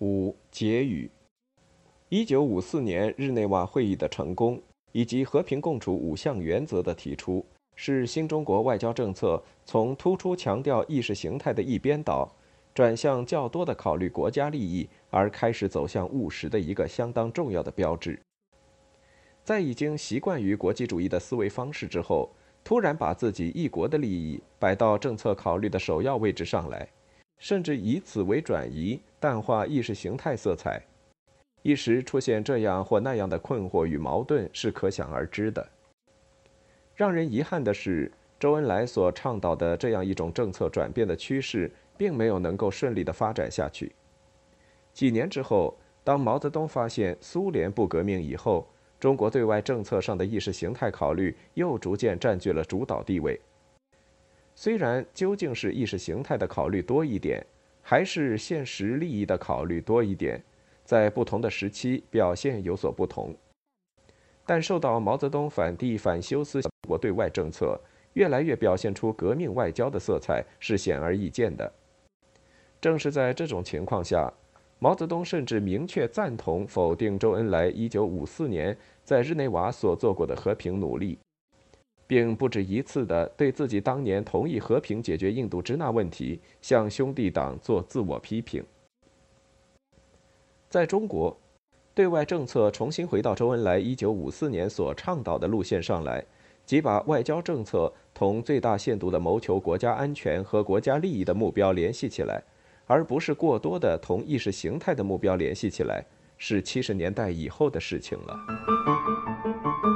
五结语。一九五四年日内瓦会议的成功，以及和平共处五项原则的提出，是新中国外交政策从突出强调意识形态的一边倒，转向较多的考虑国家利益，而开始走向务实的一个相当重要的标志。在已经习惯于国际主义的思维方式之后，突然把自己一国的利益摆到政策考虑的首要位置上来。甚至以此为转移，淡化意识形态色彩，一时出现这样或那样的困惑与矛盾是可想而知的。让人遗憾的是，周恩来所倡导的这样一种政策转变的趋势，并没有能够顺利的发展下去。几年之后，当毛泽东发现苏联不革命以后，中国对外政策上的意识形态考虑又逐渐占据了主导地位。虽然究竟是意识形态的考虑多一点，还是现实利益的考虑多一点，在不同的时期表现有所不同。但受到毛泽东反帝反修思想国对外政策越来越表现出革命外交的色彩是显而易见的。正是在这种情况下，毛泽东甚至明确赞同否定周恩来1954年在日内瓦所做过的和平努力。并不止一次地对自己当年同意和平解决印度支那问题，向兄弟党做自我批评。在中国，对外政策重新回到周恩来1954年所倡导的路线上来，即把外交政策同最大限度地谋求国家安全和国家利益的目标联系起来，而不是过多的同意识形态的目标联系起来，是七十年代以后的事情了。